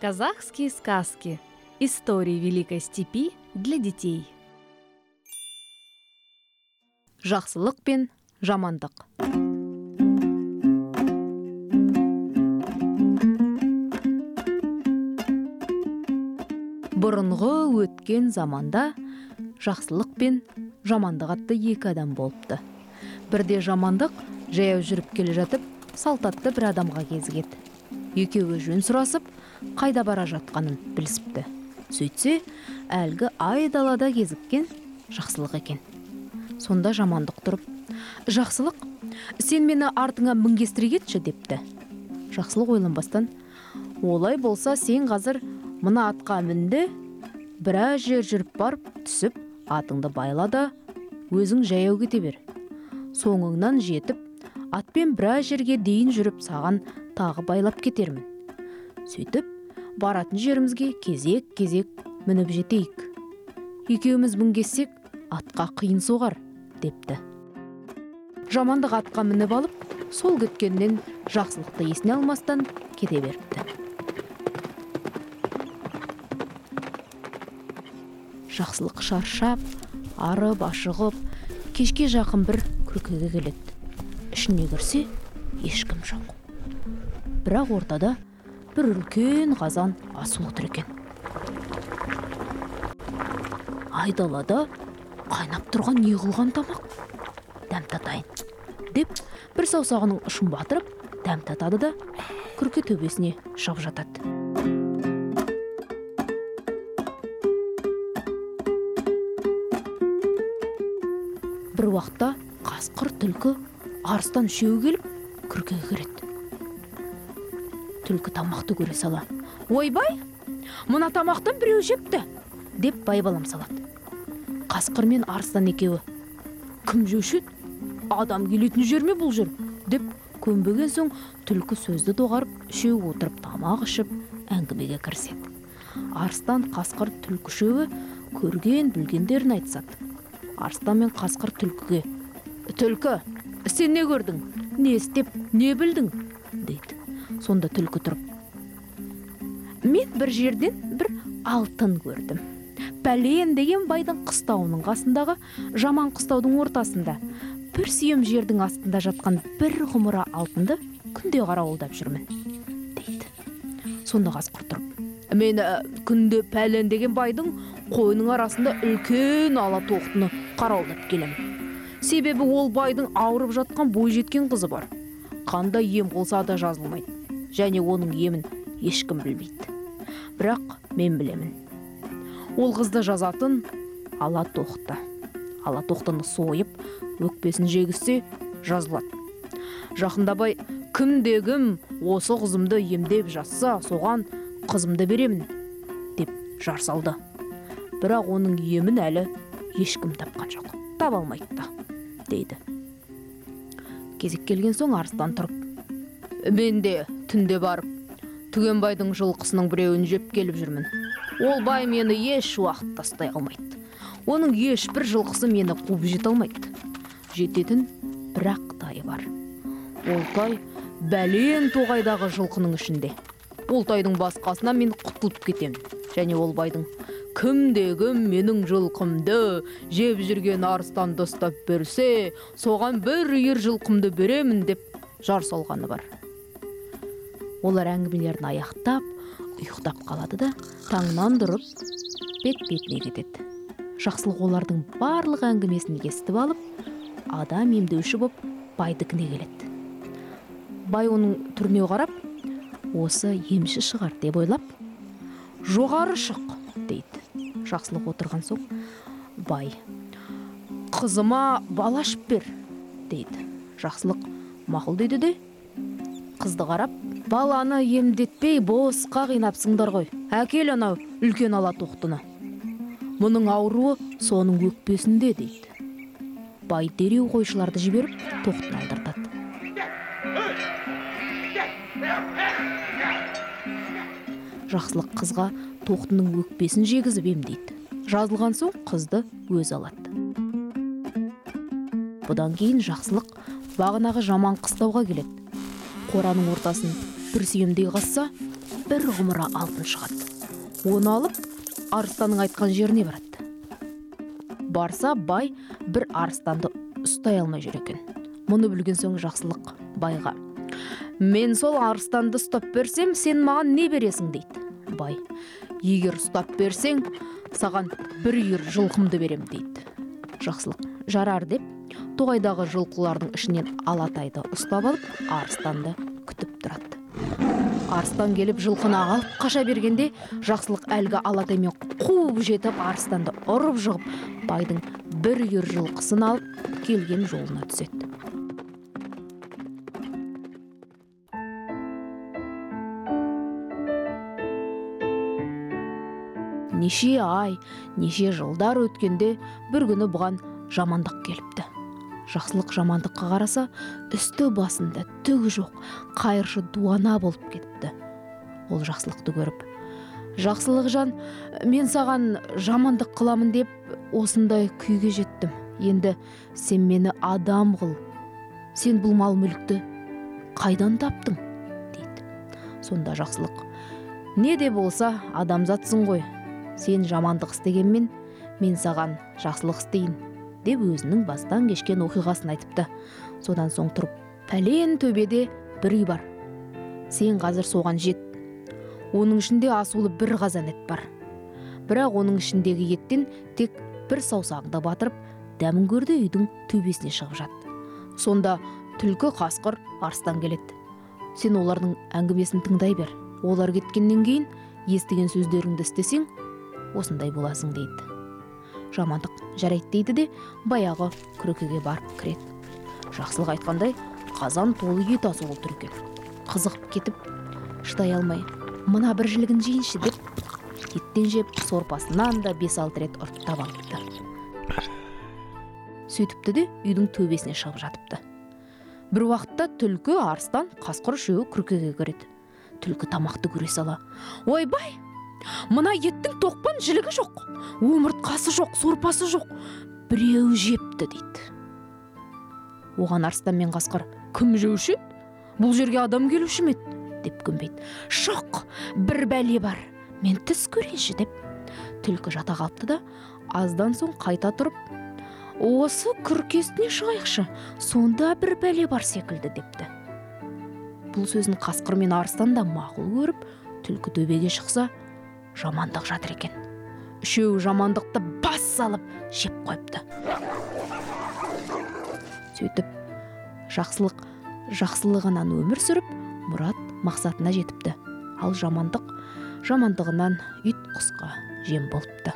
Казахские сказки. Истории Великой степи для детей. Жақсылық пен жамандық. Бұрынғы өткен заманда жақсылық пен жамандық атты екі адам болыпты. Бірде жамандық жаяу жүріп келе жатып, салтатты бір адамға кезігеді. Екеуі жөн сұрасып, қайда бара жатқанын білісіпті. Сөйтсе, әлгі айдалада кезіккен жақсылық екен. Сонда жамандық тұрып, жақсылық, сен мені артыңа мінгестіре кетші депті. Жақсылық ойланбастан, олай болса сен қазір мына атқа мінді, біраз жер жүріп барып түсіп, атыңды байла да өзің жаяу кете бер. Соңыңнан жетіп, атпен біраз жерге дейін жүріп саған тағы байлап кетермін. Сөйтіп, баратын жерімізге кезек кезек мініп жетейік. Екеуміз мінгессек, атқа қиын соғар, депті. Жамандық атқа мініп алып, сол кеткеннен жақсылықты есіне алмастан кете беріпті. Жақсылық шаршап, арып ашығып, кешке жақын бір күркеге келеді. Ішіне кірсе, ешкім жоқ. Бірақ ортада бір үлкен қазан асып отыр екен. Айдалада қайнап тұрған не қылған тамақ? Дәм татайын. Деп бір саусағының ұшын батырып, дәм татады да күрке төбесіне шығып жатады. бір уақытта қасқыр түлкі арыстан үшеуі келіп күркеге кіреді түлкі тамақты көре сала. Ойбай мына тамақтан біреу жепті! деп байбалам салады. Қасқыр мен арыстан екеуі кім жеуші? Адам келетін жер ме бұл жер? деп көнбеген соң түлкі сөзді доғарып үшеуі отырып тамақ ішіп әңгімеге кіріседі. Арыстан қасқыр түлкі үшеуі көрген білгендерін айтысады. Арыстан мен қасқыр түлкіге түлкі сен не көрдің? Не істеп не білдің? дейді. Сонда түлкі тұрып. Мен бір жерден бір алтын көрдім. Пәлен деген байдың қыстауының қасындағы жаман қыстаудың ортасында бір сүйем жердің астында жатқан бір ғұмыра алтынды күнде қарауылдап жүрмін дейді. Сонда қасқыр тұрып мен ә, күнде пәлен деген байдың қойының арасында үлкен ала тоқтыны қарауылдап келемін себебі ол байдың ауырып жатқан бойжеткен қызы бар. Қандай ем қылса да жазылмайды және оның емін ешкім білмейді. Бірақ мен білемін. Ол қызды жазатын ала тоқты ала тоқтыны сойып өкпесін жегізсе жазылады. Жақындабай кімде кім осы қызымды емдеп жатса соған қызымды беремін деп жар салды. Бірақ оның емін әлі ешкім тапқан жоқ. Таба алмайды да дейді. Кезек келген соң арыстан тұрып мен де түнде барып түгенбайдың жылқысының біреуін жеп келіп жүрмін. Ол бай мені еш уақыт тастай алмайды. Оның ешбір жылқысы мені қуып жете алмайды. Жететін бір ақ тайы бар. Ол тай бәлен тоғайдағы жылқының ішінде. Ол тайдың басқасынан мен құтылып кетемін және ол байдың кімде кім менің жылқымды жеп жүрген арыстанды ұстап берсе соған бір үйір жылқымды беремін деп жар салғаны бар. Олар әңгімелерін аяқтап ұйықтап қалады да таңнан тұрып бет бетіне кетеді. Жақсылық олардың барлық әңгімесін естіп алып адам емдеуші боп байдікіне келеді. Бай оның түріне қарап осы емші шығар деп ойлап жоғары шық дейді. Жақсылық отырған соң бай қызыма бала ашып бер дейді. Жақсылық мақұл дейді де қызды қарап баланы емдетпей босқа қинапсыңдар ғой. Әкел анау үлкен ала тоқтыны мұның ауруы соның өкпесінде дейді. Бай дереу қойшыларды жіберіп тоқтыны алдыртады. Жақсылық қызға тоқтының өкпесін жегізіп емдейді жазылған соң қызды өз алады. Бұдан кейін жақсылық бағанағы жаман қыстауға келеді. Қораның ортасын бір сүйемдей қазса бір құмыра алтын шығады. Оны алып арыстанның айтқан жеріне барады. Барса бай бір арыстанды ұстай алмай жүр екен. Мұны білген соң жақсылық байға. Мен сол арыстанды ұстап берсем сен маған не бересің? дейді. Бай егер ұстап берсең саған бір үйір жылқымды берем дейді. Жақсылық жарар деп тоғайдағы жылқылардың ішінен алатайды ұстап алып арыстанды күтіп тұрады арыстан келіп жылқыны алып қаша бергенде жақсылық әлгі алатаймен қуып жетіп арыстанды ұрып жығып байдың бір үйір жылқысын алып келген жолына түседі. Неше ай неше жылдар өткенде бір күні бұған жамандық келіпті. Жақсылық жамандыққа қараса үсті басында түгі жоқ қайыршы дуана болып кетіпті ол жақсылықты көріп жақсылық жан мен саған жамандық қыламын деп осындай күйге жеттім. Енді сен мені адам қыл. Сен бұл мал мүлікті қайдан таптың? дейді. Сонда жақсылық не де болса адамзатсың ғой. Сен жамандық істегенмен мен саған жақсылық істейін деп өзінің бастан кешкен оқиғасын айтыпты. Содан соң тұрып пәлен төбеде бір үй бар. Сен қазір соған жет. Оның ішінде асулы бір қазан ет бар. Бірақ оның ішіндегі еттен тек бір саусағыңды батырып дәмін көр де үйдің төбесіне шығып жат сонда түлкі қасқыр арыстан келеді. Сен олардың әңгімесін тыңдай бер. Олар кеткеннен кейін естіген сөздеріңді істесең осындай боласың дейді. Жамандық жарайды дейді де баяғы күрекеге барып кіреді. Жақсылық айтқандай қазан толы ет асулы тұр екен. Қызығып кетіп шыдай алмай мына бір жілігін жейінші деп еттен жеп сорпасынан да бес алты рет ұрттап алыпты сөйтіпті де үйдің төбесіне шығып жатыпты. Бір уақытта түлкі арыстан қасқыр үшеуі күркеге кіреді. Түлкі тамақты көре сала ойбай мына еттің тоқпан жілігі жоқ омыртқасы жоқ сорпасы жоқ. Біреу жепті дейді. Оған арыстан мен қасқыр кім жеуші бұл жерге адам келуші ме? деп көнбейді. Жоқ бір бәле бар. Мен түс көрейінші деп түлкі жата қалыпты да аздан соң қайта тұрып осы күркесіне шығайықшы сонда бір бәле бар секілді депті. Бұл сөзін қасқыр мен арыстан да мақұл көріп түлкі төбеге шықса жамандық жатыр екен. Үшеуі жамандықты бас салып жеп қойыпты. Сөйтіп жақсылық жақсылығынан өмір сүріп мұрат мақсатына жетіпті. Ал жамандық жамандығынан ит құсқа жем болыпты.